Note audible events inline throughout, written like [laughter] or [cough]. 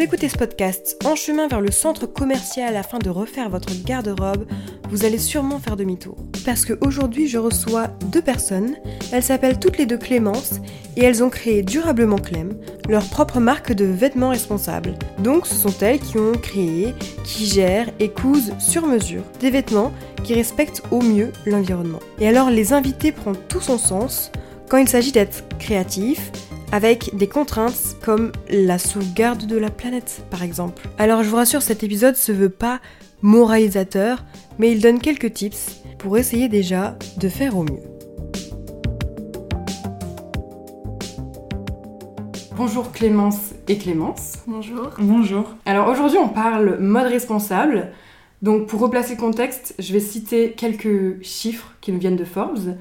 vous écoutez ce podcast en chemin vers le centre commercial afin de refaire votre garde-robe, vous allez sûrement faire demi-tour. Parce qu'aujourd'hui, je reçois deux personnes. Elles s'appellent toutes les deux Clémence et elles ont créé durablement Clem, leur propre marque de vêtements responsables. Donc, ce sont elles qui ont créé, qui gèrent et cousent sur mesure des vêtements qui respectent au mieux l'environnement. Et alors, les invités prennent tout son sens quand il s'agit d'être créatif, avec des contraintes comme la sauvegarde de la planète par exemple. Alors je vous rassure, cet épisode se veut pas moralisateur, mais il donne quelques tips pour essayer déjà de faire au mieux. Bonjour Clémence et Clémence. Bonjour. Bonjour. Alors aujourd'hui on parle mode responsable. Donc pour replacer le contexte, je vais citer quelques chiffres qui nous viennent de Forbes.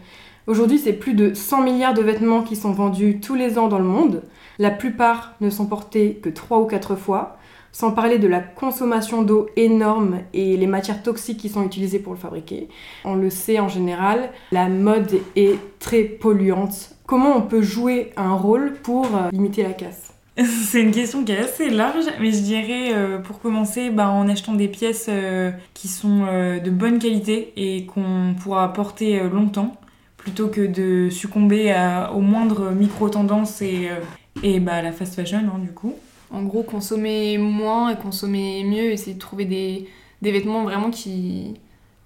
Aujourd'hui, c'est plus de 100 milliards de vêtements qui sont vendus tous les ans dans le monde. La plupart ne sont portés que 3 ou 4 fois, sans parler de la consommation d'eau énorme et les matières toxiques qui sont utilisées pour le fabriquer. On le sait en général, la mode est très polluante. Comment on peut jouer un rôle pour euh, limiter la casse? [laughs] C'est une question qui est assez large, mais je dirais euh, pour commencer bah, en achetant des pièces euh, qui sont de bonne qualité et qu'on pourra porter longtemps plutôt que de succomber à, aux moindres micro-tendances et, euh, et bah, la fast fashion, hein, du coup. En gros, consommer moins et consommer mieux, essayer de trouver des, des vêtements vraiment qui,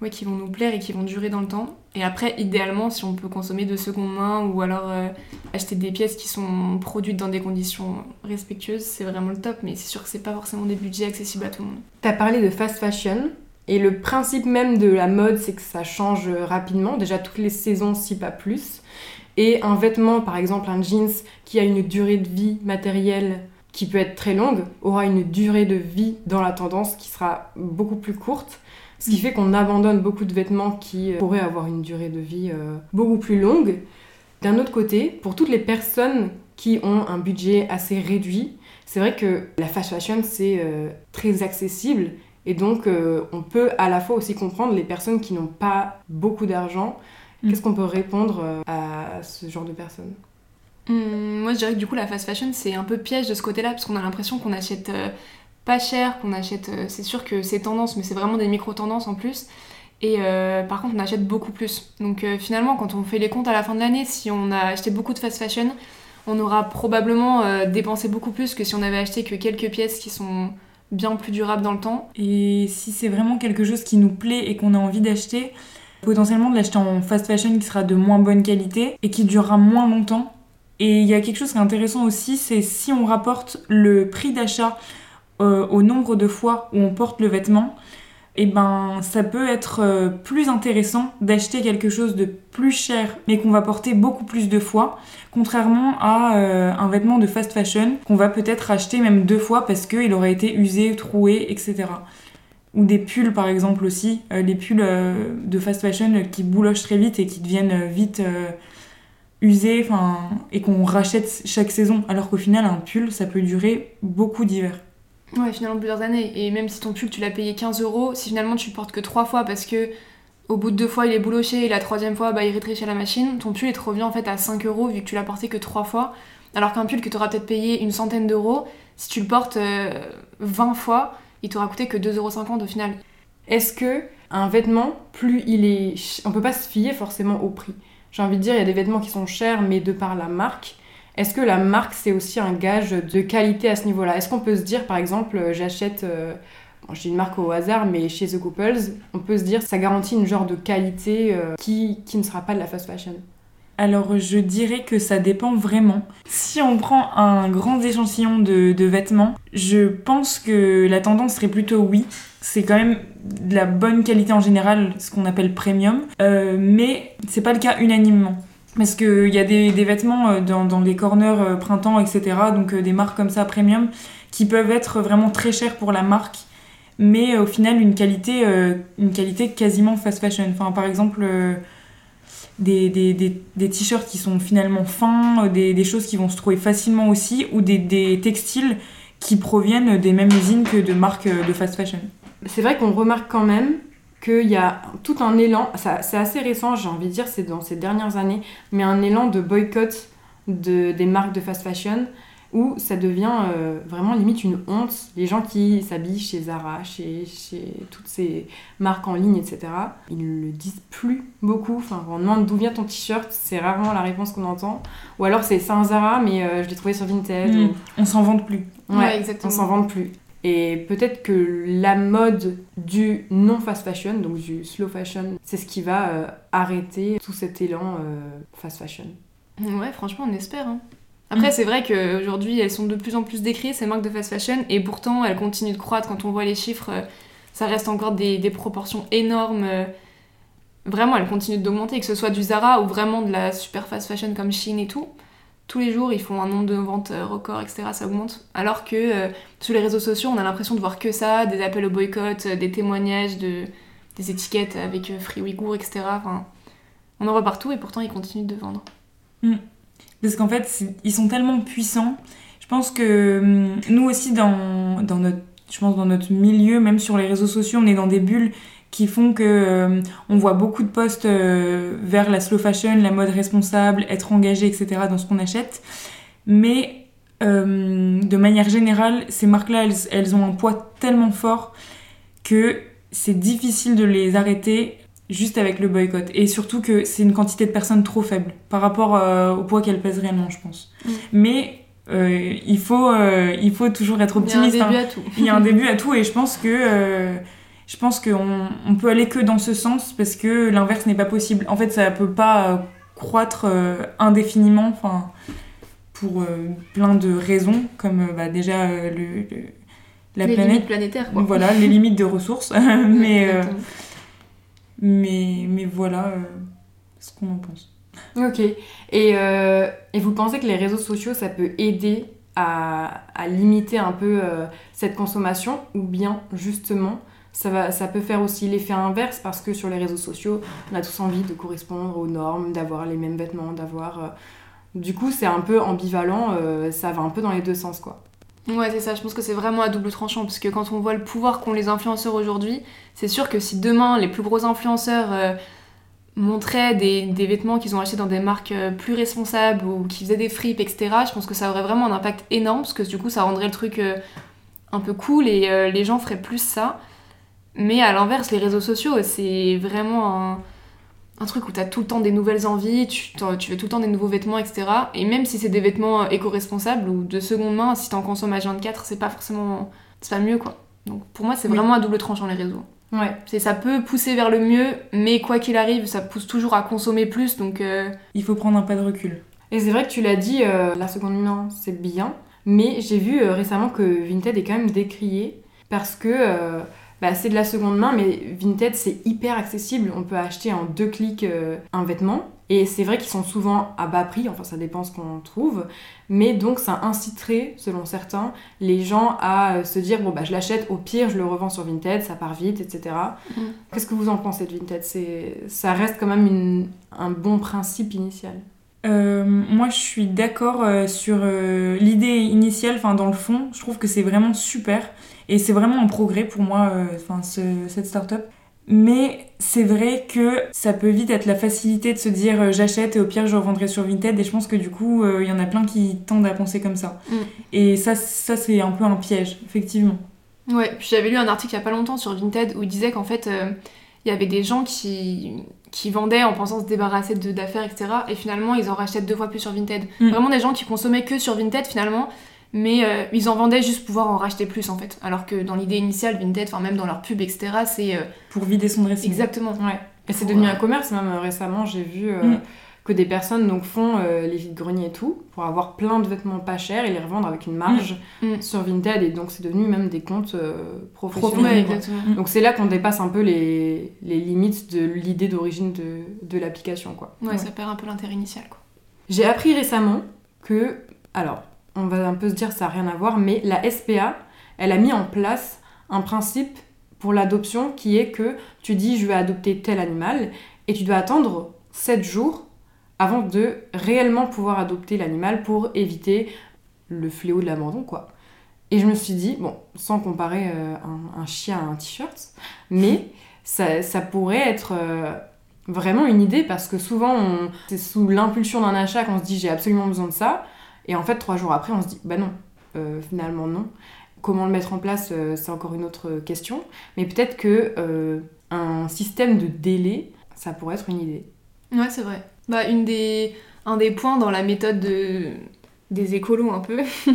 ouais, qui vont nous plaire et qui vont durer dans le temps. Et après, idéalement, si on peut consommer de seconde main ou alors euh, acheter des pièces qui sont produites dans des conditions respectueuses, c'est vraiment le top. Mais c'est sûr que c'est pas forcément des budgets accessibles à tout le monde. T'as parlé de fast fashion. Et le principe même de la mode, c'est que ça change rapidement, déjà toutes les saisons, si pas plus. Et un vêtement, par exemple un jeans, qui a une durée de vie matérielle qui peut être très longue, aura une durée de vie dans la tendance qui sera beaucoup plus courte. Ce qui fait qu'on abandonne beaucoup de vêtements qui euh, pourraient avoir une durée de vie euh, beaucoup plus longue. D'un autre côté, pour toutes les personnes qui ont un budget assez réduit, c'est vrai que la fast fashion, c'est euh, très accessible et donc, euh, on peut à la fois aussi comprendre les personnes qui n'ont pas beaucoup d'argent. Mm. Qu'est-ce qu'on peut répondre euh, à ce genre de personnes? Hum, Moi, je dirais que du coup, la fast fashion, c'est un peu piège de ce côté-là, parce qu'on a l'impression qu'on achète euh, pas cher, qu'on achète. c'est sûr que c'est tendance, mais c'est vraiment des micro-tendances en plus. Et par contre, on achète beaucoup plus. Donc finalement, quand on fait les comptes à la fin de l'année, si on a acheté beaucoup de fast fashion, on aura probablement dépensé beaucoup plus que si on avait acheté que quelques pièces qui sont bien plus durable dans le temps. Et si c'est vraiment quelque chose qui nous plaît et qu'on a envie d'acheter, potentiellement de l'acheter en fast fashion qui sera de moins bonne qualité et qui durera moins longtemps. Et il y a quelque chose qui est intéressant aussi, c'est si on rapporte le prix d'achat euh, au nombre de fois où on porte le vêtement, eh ben ça peut être euh, plus intéressant d'acheter quelque chose de plus cher mais qu'on va porter beaucoup plus de fois, contrairement à euh, un vêtement de fast fashion qu'on va peut-être acheter même deux fois parce qu'il aurait été usé, troué, etc. Ou des pulls par exemple aussi, euh, les pulls de fast fashion qui boulochent très vite et qui deviennent vite usés et qu'on rachète chaque saison, alors qu'au final un pull ça peut durer beaucoup d'hiver. Ouais, finalement plusieurs années. Et même si ton pull, tu l'as payé 15 euros, si finalement tu le portes que trois fois parce que au bout de deux fois il est bouloché et la troisième fois bah, il rétrécit à la machine, ton pull il te revient en fait à 5 euros vu que tu l'as porté que trois fois. Alors qu'un pull que tu auras peut-être payé une centaine d'euros, si tu le portes 20 euh, fois, il t'aura coûté que 2,50 euros au final. Est-ce que un vêtement, plus il est. On peut pas se fier forcément au prix. J'ai envie de dire, il y a des vêtements qui sont chers, mais de par la marque, est-ce que la marque, c'est aussi un gage de qualité à ce niveau-là? Est-ce qu'on peut se dire, par exemple, euh, j'achète, euh, dis une marque au hasard, mais chez The Couples, on peut se dire, ça garantit une genre de qualité euh, qui, ne sera pas de la fast fashion? Alors je dirais que ça dépend vraiment. Si on prend un grand échantillon de, vêtements, je pense que la tendance serait plutôt oui. C'est quand même de la bonne qualité en général, ce qu'on appelle premium, mais c'est pas le cas unanimement. Parce qu'il y a des, vêtements euh, dans, dans, les corners euh, printemps, etc. Donc euh, des marques comme ça, premium, qui peuvent être vraiment très chères pour la marque, mais au final une qualité, quasiment fast fashion. Enfin, par exemple, des, des, des, t-shirts qui sont finalement fins, des, choses qui vont se trouver facilement aussi, ou des, textiles qui proviennent des mêmes usines que de marques de fast fashion. C'est vrai qu'on remarque quand même qu'il y a tout un élan, c'est assez récent, j'ai envie de dire, c'est dans ces dernières années, mais un élan de boycott de, des marques de fast fashion. où ça devient euh, vraiment limite une honte. Les gens qui s'habillent chez Zara, chez, chez toutes ces marques en ligne, etc., ils ne le disent plus beaucoup. Enfin, on demande d'où vient ton t-shirt, c'est rarement la réponse qu'on entend. Ou alors c'est un Zara, mais euh, je l'ai trouvé sur Vinted. Mm. ou- On s'en vante plus. Ouais, Ouais, exactement. On s'en vante plus. Et peut-être que la mode du non fast fashion, donc du slow fashion, c'est ce qui va euh, arrêter tout cet élan euh, fast fashion. Ouais, franchement, on espère. hein. Après, Mm. c'est vrai qu'aujourd'hui, elles sont de plus en plus décriées, ces marques de fast fashion, et pourtant, elles continuent de croître. Quand on voit les chiffres, euh, ça reste encore des, des proportions énormes. Vraiment, elles continuent d'augmenter, que ce soit du Zara ou vraiment de la super fast fashion comme Shein et tout. Tous les jours, ils font un nombre de ventes euh, record, etc. Ça augmente. Alors que euh, sur les réseaux sociaux, on a l'impression de voir que ça, des appels au boycott, euh, des témoignages, de, des étiquettes avec Free Ouïghour, etc. Enfin, on en voit partout et pourtant, ils continuent de vendre. Parce qu'en fait, ils sont tellement puissants. Je pense que hum, nous aussi, dans, dans, notre, je pense dans notre milieu, même sur les réseaux sociaux, on est dans des bulles qui font que euh, on voit beaucoup de posts euh, vers la slow fashion, la mode responsable, être engagé, etc. dans ce qu'on achète. Mais euh, de manière générale, ces marques-là, elles, elles ont un poids tellement fort que c'est difficile de les arrêter juste avec le boycott. Et surtout que c'est une quantité de personnes trop faible par rapport au poids qu'elles pèsent réellement, je pense. Mm. Mais il, faut, il faut toujours être Il y a un optimiste. hein. début à tout. Il y a un début à tout et je pense que je pense qu'on on peut aller que dans ce sens parce que l'inverse n'est pas possible. En fait, ça peut pas euh, croître euh, indéfiniment, enfin pour euh, plein de raisons, comme bah, déjà le, le- la les planète, limites planétaires, quoi. voilà, les limites de ressources, [laughs] [laughs] mais euh, mais mais voilà euh, ce qu'on en pense. Ok. Et, euh, et vous pensez que les réseaux sociaux, ça peut aider à, à limiter un peu cette consommation ou bien justement ça, va, ça peut faire aussi l'effet inverse parce que sur les réseaux sociaux, on a tous envie de correspondre aux normes, d'avoir les mêmes vêtements, d'avoir... euh, Du coup, c'est un peu ambivalent, euh, ça va un peu dans les deux sens, quoi. Ouais, c'est ça. Je pense que c'est vraiment à double tranchant parce que quand on voit le pouvoir qu'ont les influenceurs aujourd'hui, c'est sûr que si demain les plus gros influenceurs euh, montraient des, des vêtements qu'ils ont achetés dans des marques plus responsables ou qui faisaient des fripes, etc., je pense que ça aurait vraiment un impact énorme parce que du coup ça rendrait le truc un peu cool et les gens feraient plus ça. Mais à l'inverse, les réseaux sociaux, c'est vraiment un, un truc où t'as tout le temps des nouvelles envies, tu, tu veux tout le temps des nouveaux vêtements, etc. Et même si c'est des vêtements euh, éco-responsables ou de seconde main, si t'en consommes à 24, c'est pas forcément. C'est pas mieux, quoi. Donc pour moi, c'est Oui. vraiment à double tranchant les réseaux. Ouais. C'est, ça peut pousser vers le mieux, mais quoi qu'il arrive, ça pousse toujours à consommer plus, donc. euh, Il faut prendre un pas de recul. Et c'est vrai que tu l'as dit, euh, la seconde main, c'est bien. Mais j'ai vu euh, récemment que Vinted est quand même décrié parce que bah, c'est de la seconde main, mais Vinted, c'est hyper accessible. On peut acheter en deux clics euh, un vêtement. Et c'est vrai qu'ils sont souvent à bas prix, enfin ça dépend ce qu'on trouve. Mais donc ça inciterait, selon certains, les gens à euh, se dire bon bah je l'achète, au pire je le revends sur Vinted, ça part vite, etc. Mm. Qu'est-ce que vous en pensez de Vinted? Ça reste quand même une- un bon principe initial. Euh, moi, je suis d'accord euh, sur euh, l'idée initiale, enfin dans le fond, je trouve que c'est vraiment super et c'est vraiment un progrès pour moi, euh, enfin ce- cette start-up. Mais c'est vrai que ça peut vite être la facilité de se dire euh, j'achète et au pire je revendrai sur Vinted et je pense que du coup euh, il y en a plein qui tendent à penser comme ça. Mm. Et ça, ça c'est un peu un piège, effectivement. Ouais, puis j'avais lu un article il y a pas longtemps sur Vinted où il disait qu'en fait, euh, il y avait des gens qui, qui vendaient en pensant se débarrasser de- d'affaires, etc. Et finalement, ils en rachetaient deux fois plus sur Vinted. Mm. Vraiment des gens qui consommaient que sur Vinted finalement, mais euh, ils en vendaient juste pour pouvoir en racheter plus en fait. Alors que dans l'idée initiale, Vinted, enfin même dans leur pub, etc., c'est euh, Pour vider son dressing. exactement. Ouais. Et c'est devenu euh, un commerce, même récemment, j'ai vu euh, Mm. que des personnes donc, font euh, les vides-greniers et tout pour avoir plein de vêtements pas chers et les revendre avec une marge Mm. Mm. sur Vinted. Et donc, c'est devenu même des comptes euh, professionnels. Ouais. Donc, c'est là qu'on dépasse un peu les, les limites de l'idée d'origine de, de l'application. quoi. Ouais, ça perd un peu l'intérêt initial quoi. J'ai appris récemment que, alors, on va un peu se dire ça n'a rien à voir, mais la SPA, elle a mis en place un principe pour l'adoption qui est que tu dis je vais adopter tel animal et tu dois attendre 7 jours avant de réellement pouvoir adopter l'animal pour éviter le fléau de l'abandon, quoi. Et je me suis dit, bon, sans comparer euh, un, chien à un t-shirt, mais ça, pourrait être euh, vraiment une idée parce que souvent, c'est sous l'impulsion d'un achat qu'on se dit j'ai absolument besoin de ça. Et en fait, trois jours après, on se dit, bah non, euh, finalement non. Comment le mettre en place, euh, c'est encore une autre question. Mais peut-être que euh, un système de délai, ça pourrait être une idée. Ouais, c'est vrai. Bah, une des... Un des points dans la méthode de... des écolos, un peu, [laughs] je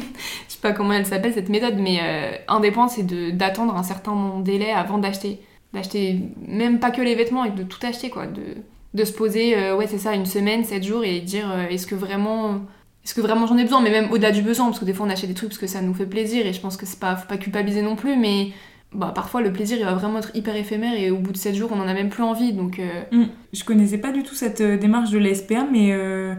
sais pas comment elle s'appelle cette méthode, mais un des points, c'est d'attendre un certain délai avant d'acheter. D'acheter même pas que les vêtements, et de tout acheter, quoi. De, de se poser, ouais, c'est ça, une semaine, sept jours, et dire est-ce que vraiment. Est-ce que vraiment j'en ai besoin Mais même au-delà du besoin, parce que des fois on achète des trucs parce que ça nous fait plaisir, et je pense que c'est pas, faut pas culpabiliser non plus, mais bah, parfois le plaisir il va vraiment être hyper éphémère, et au bout de 7 jours on en a même plus envie, donc. euh, Je connaissais pas du tout cette euh, démarche de la SPA, mais euh,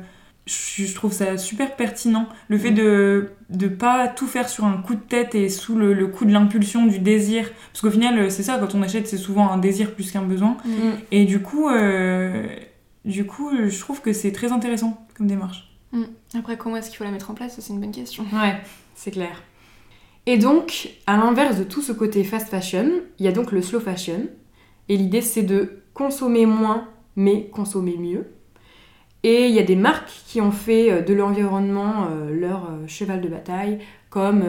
je, je trouve ça super pertinent. Le fait de de pas tout faire sur un coup de tête et sous le, le coup de l'impulsion, du désir. Parce qu'au final, c'est ça, quand on achète, c'est souvent un désir plus qu'un besoin. Et du coup, du coup, je trouve que c'est très intéressant comme démarche. Après, comment est-ce qu'il faut la mettre en place C'est une bonne question. Ouais, c'est clair. Et donc, à l'inverse de tout ce côté fast fashion, il y a donc le slow fashion. Et l'idée, c'est de consommer moins, mais consommer mieux. Et il y a des marques qui ont fait euh, de l'environnement euh, leur euh, cheval de bataille, comme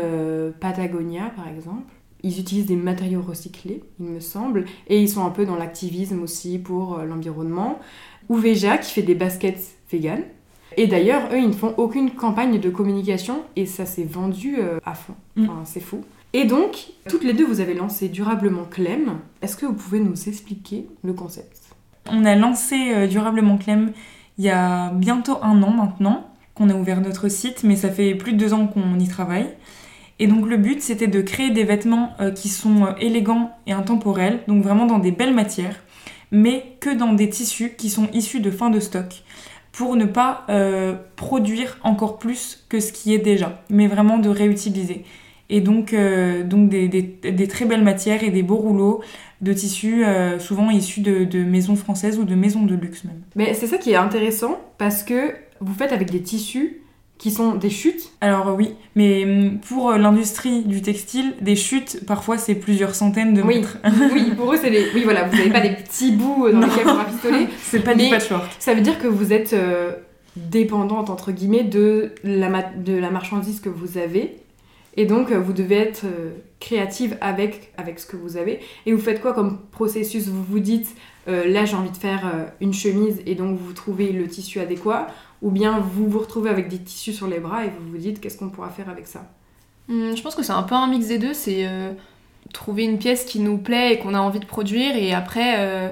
Patagonia par exemple. Ils utilisent des matériaux recyclés, il me semble, et ils sont un peu dans l'activisme aussi pour l'environnement. Ou Veja qui fait des baskets vegan. Et d'ailleurs, eux, ils ne font aucune campagne de communication et ça s'est vendu euh, à fond. Mm. Enfin, c'est fou. Et donc, toutes les deux, vous avez lancé durablement Clem. Est-ce que vous pouvez nous expliquer le concept? On a lancé euh, Durablement Clem il y a bientôt un an maintenant qu'on a ouvert notre site, mais ça fait plus de deux ans qu'on y travaille. Et donc le but c'était de créer des vêtements euh, qui sont élégants et intemporels, donc vraiment dans des belles matières, mais que dans des tissus qui sont issus de fin de stock, pour ne pas euh, produire encore plus que ce qui est déjà, mais vraiment de réutiliser. Et donc, euh, des, très belles matières et des beaux rouleaux de tissus, euh, souvent issus de maisons françaises ou de maisons de luxe même. Mais c'est ça qui est intéressant parce que vous faites avec des tissus qui sont des chutes. Alors oui, mais hum, pour euh, l'industrie du textile, des chutes, parfois c'est plusieurs centaines de Oui. mètres. [laughs] oui, pour eux, c'est des. Oui, voilà, vous n'avez pas des petits bouts euh, dans Non. lesquels vous rafistoler. [laughs] c'est pas Mais- du patchwork. Ça veut dire que vous êtes euh, dépendante, entre guillemets, de la, de la marchandise que vous avez. Et donc, vous devez être euh, créative avec, avec ce que vous avez. Et vous faites quoi comme processus? Vous vous dites, euh, là, j'ai envie de faire euh, une chemise, et donc vous trouvez le tissu adéquat. Ou bien vous vous retrouvez avec des tissus sur les bras et vous vous dites, qu'est-ce qu'on pourra faire avec ça? Hum, je pense que c'est un peu un mix des deux. C'est euh, trouver une pièce qui nous plaît et qu'on a envie de produire, et après euh,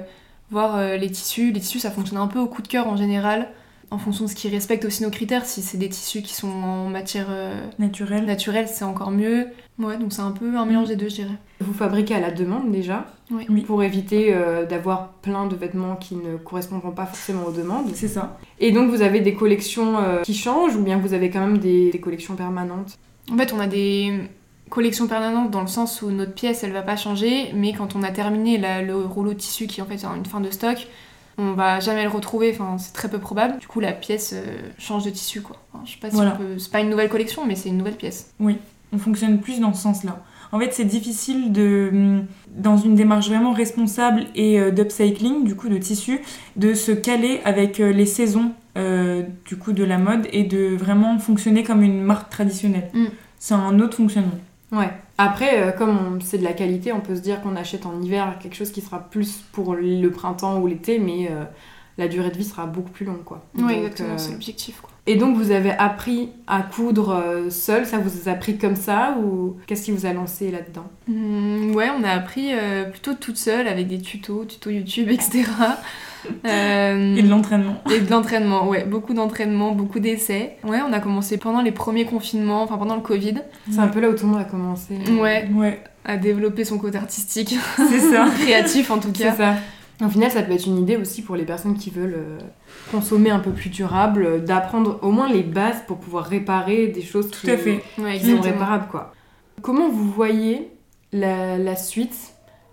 voir euh, les tissus. Les tissus, ça fonctionne un peu au coup de cœur en général, en fonction de ce qui respecte aussi nos critères. Si c'est des tissus qui sont en matière euh, Naturel. naturelle, c'est encore mieux. Ouais, donc c'est un peu un mélange des deux, je dirais. Vous fabriquez à la demande déjà, Oui. Pour éviter euh, d'avoir plein de vêtements qui ne correspondront pas forcément aux demandes. C'est ça. Et donc vous avez des collections euh, qui changent ou bien vous avez quand même des, des collections permanentes? En fait, on a des collections permanentes dans le sens où notre pièce, elle va pas changer, mais quand on a terminé la- le rouleau de tissu qui en fait est une fin de stock, on va jamais le retrouver, enfin c'est très peu probable. Du coup, la pièce euh, change de tissu quoi. Enfin, je sais pas si Voilà. on peut... C'est pas une nouvelle collection, mais c'est une nouvelle pièce. On fonctionne plus dans ce sens-là. En fait, c'est difficile de, hum, dans une démarche vraiment responsable et euh, d'upcycling, du coup, de tissu, de se caler avec euh, les saisons euh, du coup de la mode et de vraiment fonctionner comme une marque traditionnelle. Mm. C'est un autre fonctionnement. Ouais. Après, euh, comme on- c'est de la qualité, on peut se dire qu'on achète en hiver quelque chose qui sera plus pour le printemps ou l'été, mais euh, la durée de vie sera beaucoup plus longue, quoi. Oui, Donc, exactement, euh, c'est l'objectif quoi. Et donc vous avez appris à coudre euh, seul, ça vous a appris comme ça ou qu'est-ce qui vous a lancé là-dedans? Hum, ouais, on a appris euh, plutôt toute seule avec des tutos, tutos YouTube, etc. [laughs] Euh, Et de l'entraînement. Et de l'entraînement, ouais, beaucoup d'entraînement, beaucoup d'essais. Ouais, on a commencé pendant les premiers confinements, enfin pendant le Covid, C'est un peu là où tout le monde a commencé. ouais, Ouais, à développer son côté artistique, c'est ça. [laughs] créatif en tout C'est cas. ça. Au final, ça peut être une idée aussi pour les personnes qui veulent euh, consommer un peu plus durable, euh, d'apprendre au moins les bases pour pouvoir réparer des choses Tout à fait. Ouais, qui sont réparables, quoi. Comment vous voyez la, la suite?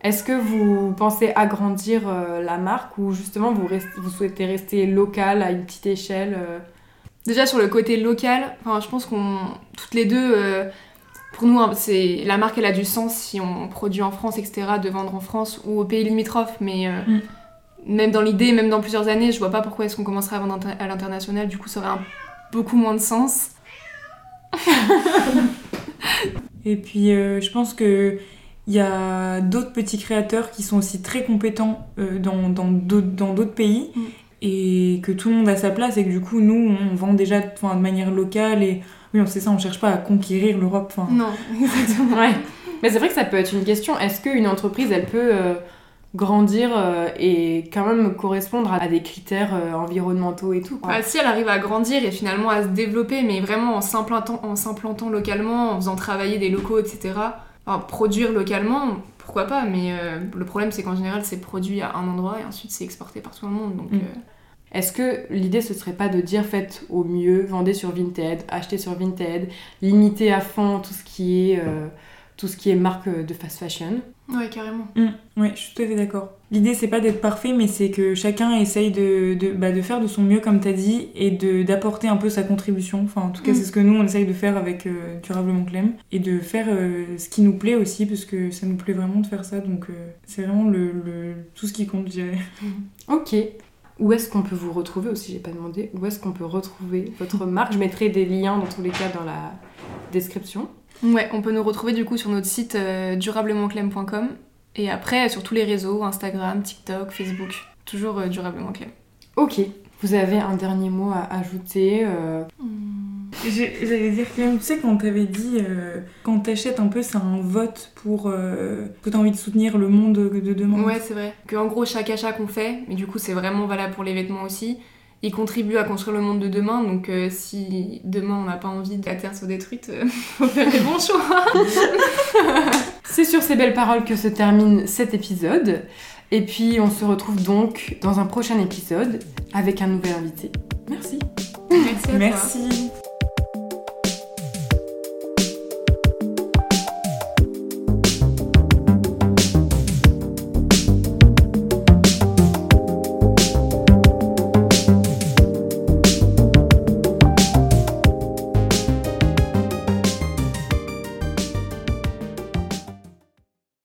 Est-ce que vous pensez agrandir euh, la marque ou justement vous, souhaitez rester local à une petite échelle euh? Déjà sur le côté local, enfin, je pense qu'on toutes les deux, euh, pour nous, hein, c'est la marque elle a du sens si on produit en France, etc., de vendre en France ou aux pays limitrophes, mais euh, Mm. même dans l'idée, même dans plusieurs années, je vois pas pourquoi est-ce qu'on commencerait à vendre à l'international. Du coup, ça aurait un- beaucoup moins de sens. [laughs] Et puis, euh, je pense que il y a d'autres petits créateurs qui sont aussi très compétents euh, dans d'autres dans pays Mm. et que tout le monde a sa place et que du coup, nous, on vend déjà de manière locale et oui, on sait ça, on cherche pas à conquérir l'Europe. Enfin, Non, [laughs] exactement. Ouais. Mais c'est vrai que ça peut être une question. Est-ce qu'une entreprise, elle peut euh, grandir euh, et quand même correspondre à des critères euh, environnementaux et tout quoi? Bah, si elle arrive à grandir et finalement à se développer, mais vraiment en s'implantant, en s'implantant localement, en faisant travailler des locaux, etc. Enfin, produire localement, pourquoi pas, mais euh, le problème c'est qu'en général c'est produit à un endroit et ensuite c'est exporté partout dans le monde. Donc, Mm. Euh, Est-ce que l'idée ce serait pas de dire faites au mieux, vendez sur Vinted, achetez sur Vinted, limitez à fond tout ce qui est euh, tout ce qui est marque de fast fashion? Ouais, carrément. Mm, ouais, je suis tout à fait d'accord. L'idée, c'est pas d'être parfait, mais c'est que chacun essaye de, de, bah, de faire de son mieux, comme t'as dit, et de d'apporter un peu sa contribution. Enfin, en tout cas, Mm. c'est ce que nous, on essaye de faire avec euh, Durablement Clem. Et de faire euh, ce qui nous plaît aussi, parce que ça nous plaît vraiment de faire ça. Donc, euh, c'est vraiment le, le- tout ce qui compte, je dirais. Ok. Où est-ce qu'on peut vous retrouver aussi J'ai pas demandé. Où est-ce qu'on peut retrouver votre marque? Je mettrai des liens dans tous les cas dans la description. Ouais, on peut nous retrouver du coup sur notre site euh, durablementclem.com et après sur tous les réseaux, Instagram, TikTok, Facebook. Toujours euh, durablement clem. Ok. Vous avez un dernier mot à ajouter euh, J'ai- J'allais dire quand même, tu sais, quand t'avais dit, euh, quand t'achètes un peu, c'est un vote pour euh, que t'as envie de soutenir le monde de, de demain. Ouais, c'est vrai. Que en gros, chaque achat qu'on fait, mais du coup, c'est vraiment valable pour les vêtements aussi, il contribue à construire le monde de demain. Donc, euh, si demain on n'a pas envie que la Terre soit détruite, euh, [laughs] faut faire les bons choix. [laughs] C'est sur ces belles paroles que se termine cet épisode. Et puis on se retrouve donc dans un prochain épisode avec un nouvel invité. Merci. Merci à toi. Merci.